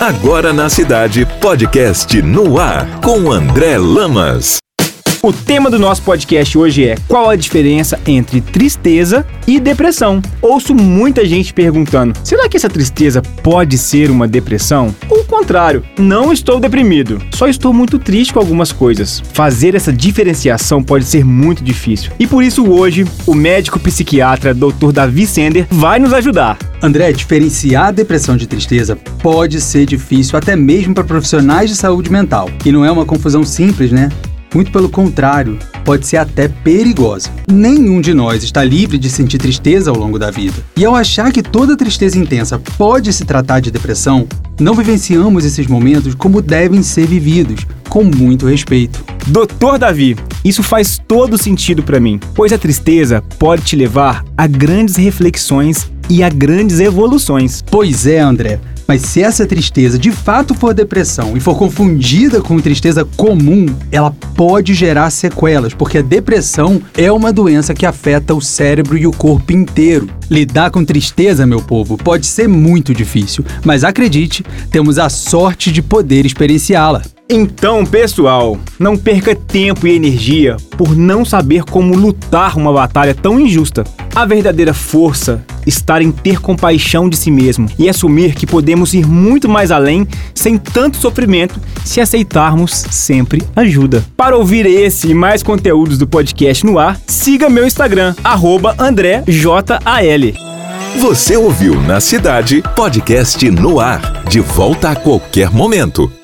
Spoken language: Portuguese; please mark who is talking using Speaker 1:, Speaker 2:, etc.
Speaker 1: Agora na cidade, podcast no ar com André Lamas.
Speaker 2: O tema do nosso podcast hoje é qual a diferença entre tristeza e depressão. Ouço muita gente perguntando: será que essa tristeza pode ser uma depressão? Ou o contrário, não estou deprimido, só estou muito triste com algumas coisas. Fazer essa diferenciação pode ser muito difícil. E por isso hoje, o médico psiquiatra Dr. Davi Sender vai nos ajudar.
Speaker 3: André, diferenciar a depressão de tristeza pode ser difícil até mesmo para profissionais de saúde mental. E não é uma confusão simples, né? Muito pelo contrário, pode ser até perigosa. Nenhum de nós está livre de sentir tristeza ao longo da vida. E ao achar que toda tristeza intensa pode se tratar de depressão, não vivenciamos esses momentos como devem ser vividos, com muito respeito.
Speaker 2: Doutor Davi, isso faz todo sentido para mim, pois a tristeza pode te levar a grandes reflexões e a grandes evoluções.
Speaker 3: Pois é, André. Mas se essa tristeza de fato for depressão e for confundida com tristeza comum, ela pode gerar sequelas, porque a depressão é uma doença que afeta o cérebro e o corpo inteiro. Lidar com tristeza, meu povo, pode ser muito difícil, mas acredite, temos a sorte de poder experienciá-la.
Speaker 2: Então, pessoal, não perca tempo e energia por não saber como lutar uma batalha tão injusta. A verdadeira força está em ter compaixão de si mesmo e assumir que podemos ir muito mais além sem tanto sofrimento se aceitarmos sempre ajuda. Para ouvir esse e mais conteúdos do podcast no ar, siga meu Instagram, AndréJAL.
Speaker 1: Você ouviu na cidade podcast no ar, de volta a qualquer momento.